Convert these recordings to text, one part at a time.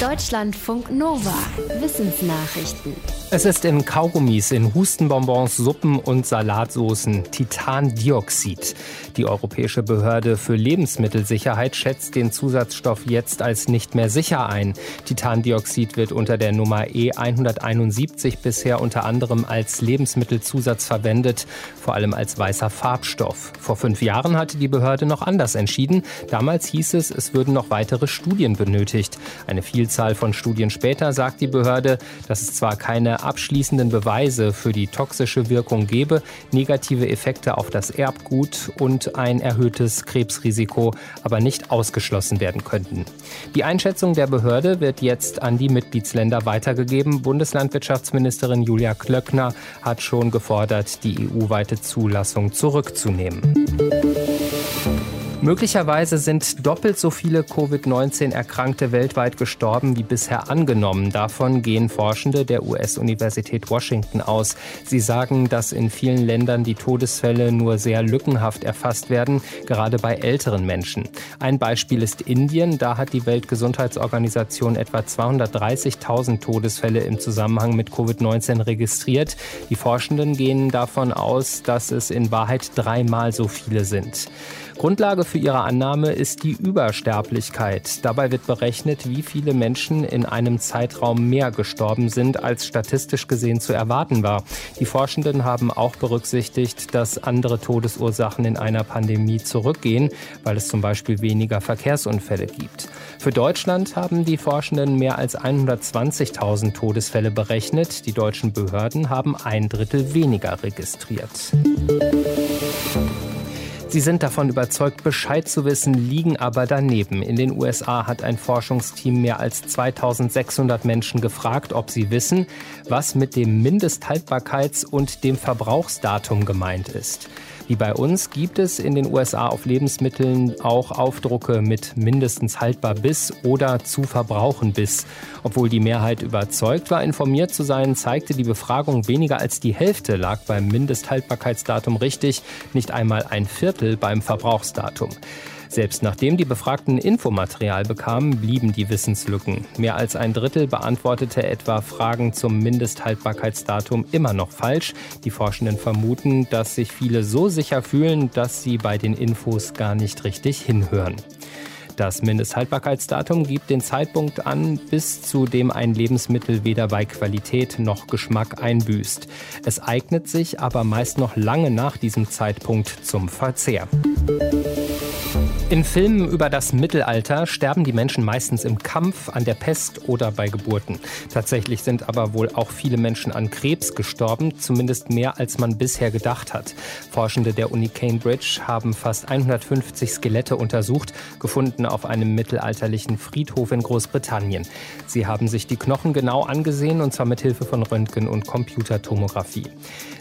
Deutschlandfunk Nova. Wissensnachrichten. Es ist in Kaugummis, in Hustenbonbons, Suppen und Salatsoßen Titandioxid. Die Europäische Behörde für Lebensmittelsicherheit schätzt den Zusatzstoff jetzt als nicht mehr sicher ein. Titandioxid wird unter der Nummer E171 bisher unter anderem als Lebensmittelzusatz verwendet, vor allem als weißer Farbstoff. Vor fünf Jahren hatte die Behörde noch anders entschieden. Damals hieß es, es würden noch weitere Studien benötigt. Eine Vielzahl von Studien später sagt die Behörde, dass es zwar keine abschließenden Beweise für die toxische Wirkung gebe, negative Effekte auf das Erbgut und ein erhöhtes Krebsrisiko aber nicht ausgeschlossen werden könnten. Die Einschätzung der Behörde wird jetzt an die Mitgliedsländer weitergegeben. Bundeslandwirtschaftsministerin Julia Klöckner hat schon gefordert, die EU-weite Zulassung zurückzunehmen. Möglicherweise sind doppelt so viele Covid-19-Erkrankte weltweit gestorben wie bisher angenommen. Davon gehen Forschende der US-Universität Washington aus. Sie sagen, dass in vielen Ländern die Todesfälle nur sehr lückenhaft erfasst werden, gerade bei älteren Menschen. Ein Beispiel ist Indien. Da hat die Weltgesundheitsorganisation etwa 230.000 Todesfälle im Zusammenhang mit Covid-19 registriert. Die Forschenden gehen davon aus, dass es in Wahrheit dreimal so viele sind. Grundlage für ihre Annahme ist die Übersterblichkeit. Dabei wird berechnet, wie viele Menschen in einem Zeitraum mehr gestorben sind, als statistisch gesehen zu erwarten war. Die Forschenden haben auch berücksichtigt, dass andere Todesursachen in einer Pandemie zurückgehen, weil es zum Beispiel weniger Verkehrsunfälle gibt. Für Deutschland haben die Forschenden mehr als 120.000 Todesfälle berechnet. Die deutschen Behörden haben ein Drittel weniger registriert. Sie sind davon überzeugt, Bescheid zu wissen, liegen aber daneben. In den USA hat ein Forschungsteam mehr als 2600 Menschen gefragt, ob sie wissen, was mit dem Mindesthaltbarkeits- und dem Verbrauchsdatum gemeint ist. Wie bei uns gibt es in den USA auf Lebensmitteln auch Aufdrucke mit mindestens haltbar bis oder zu verbrauchen bis. Obwohl die Mehrheit überzeugt war, informiert zu sein, zeigte die Befragung weniger als die Hälfte lag beim Mindesthaltbarkeitsdatum richtig, nicht einmal ein Viertel beim Verbrauchsdatum. Selbst nachdem die Befragten Infomaterial bekamen, blieben die Wissenslücken. Mehr als ein Drittel beantwortete etwa Fragen zum Mindesthaltbarkeitsdatum immer noch falsch. Die Forschenden vermuten, dass sich viele so sicher fühlen, dass sie bei den Infos gar nicht richtig hinhören. Das Mindesthaltbarkeitsdatum gibt den Zeitpunkt an, bis zu dem ein Lebensmittel weder bei Qualität noch Geschmack einbüßt. Es eignet sich aber meist noch lange nach diesem Zeitpunkt zum Verzehr. In Filmen über das Mittelalter sterben die Menschen meistens im Kampf, an der Pest oder bei Geburten. Tatsächlich sind aber wohl auch viele Menschen an Krebs gestorben, zumindest mehr als man bisher gedacht hat. Forschende der Uni Cambridge haben fast 150 Skelette untersucht, gefunden auf einem mittelalterlichen Friedhof in Großbritannien. Sie haben sich die Knochen genau angesehen und zwar mit Hilfe von Röntgen und Computertomographie.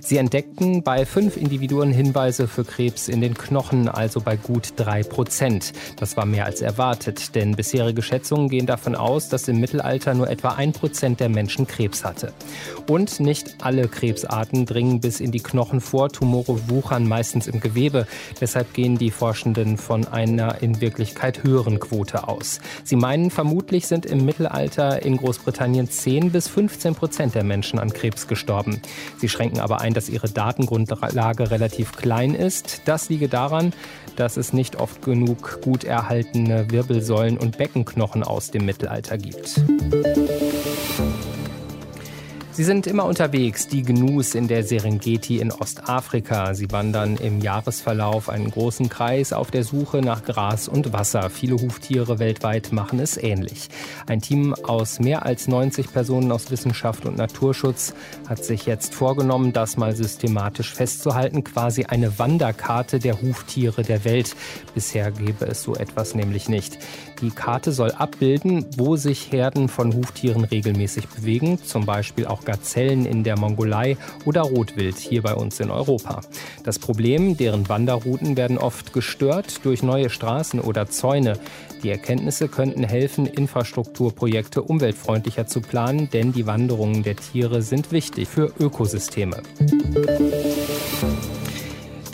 Sie entdeckten bei fünf Individuen Hinweise für Krebs in den Knochen, also bei gut drei Prozent. Prozent. Das war mehr als erwartet, denn bisherige Schätzungen gehen davon aus, dass im Mittelalter nur etwa ein Prozent der Menschen Krebs hatte. Und nicht alle Krebsarten dringen bis in die Knochen vor. Tumore wuchern meistens im Gewebe. Deshalb gehen die Forschenden von einer in Wirklichkeit höheren Quote aus. Sie meinen, vermutlich sind im Mittelalter in Großbritannien 10 bis 15 Prozent der Menschen an Krebs gestorben. Sie schränken aber ein, dass ihre Datengrundlage relativ klein ist. Das liege daran, dass es nicht oft genug gut erhaltene Wirbelsäulen und Beckenknochen aus dem Mittelalter gibt. Sie sind immer unterwegs, die Gnus in der Serengeti in Ostafrika. Sie wandern im Jahresverlauf einen großen Kreis auf der Suche nach Gras und Wasser. Viele Huftiere weltweit machen es ähnlich. Ein Team aus mehr als 90 Personen aus Wissenschaft und Naturschutz hat sich jetzt vorgenommen, das mal systematisch festzuhalten, quasi eine Wanderkarte der Huftiere der Welt. Bisher gäbe es so etwas nämlich nicht. Die Karte soll abbilden, wo sich Herden von Huftieren regelmäßig bewegen, zum Beispiel auch Gazellen in der Mongolei oder Rotwild hier bei uns in Europa. Das Problem, deren Wanderrouten werden oft gestört durch neue Straßen oder Zäune. Die Erkenntnisse könnten helfen, Infrastrukturprojekte umweltfreundlicher zu planen, denn die Wanderungen der Tiere sind wichtig für Ökosysteme.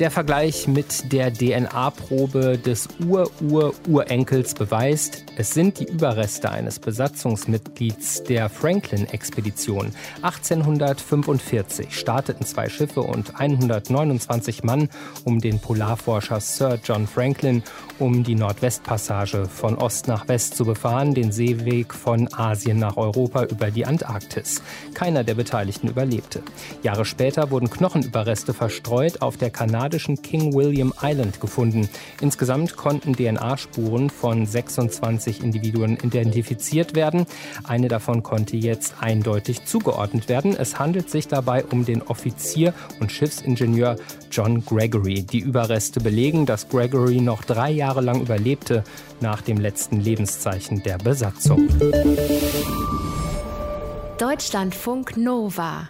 Der Vergleich mit der DNA-Probe des Ur-Ur-Urenkels beweist, es sind die Überreste eines Besatzungsmitglieds der Franklin-Expedition. 1845 starteten zwei Schiffe und 129 Mann um den Polarforscher Sir John Franklin, um die Nordwestpassage von Ost nach West zu befahren, den Seeweg von Asien nach Europa über die Antarktis. Keiner der Beteiligten überlebte. Jahre später wurden Knochenüberreste verstreut auf der kanadischen kanadischen King William Island gefunden. Insgesamt konnten DNA-Spuren von 26 Individuen identifiziert werden. Eine davon konnte jetzt eindeutig zugeordnet werden. Es handelt sich dabei um den Offizier und Schiffsingenieur John Gregory. Die Überreste belegen, dass Gregory noch drei Jahre lang überlebte nach dem letzten Lebenszeichen der Besatzung. Deutschlandfunk Nova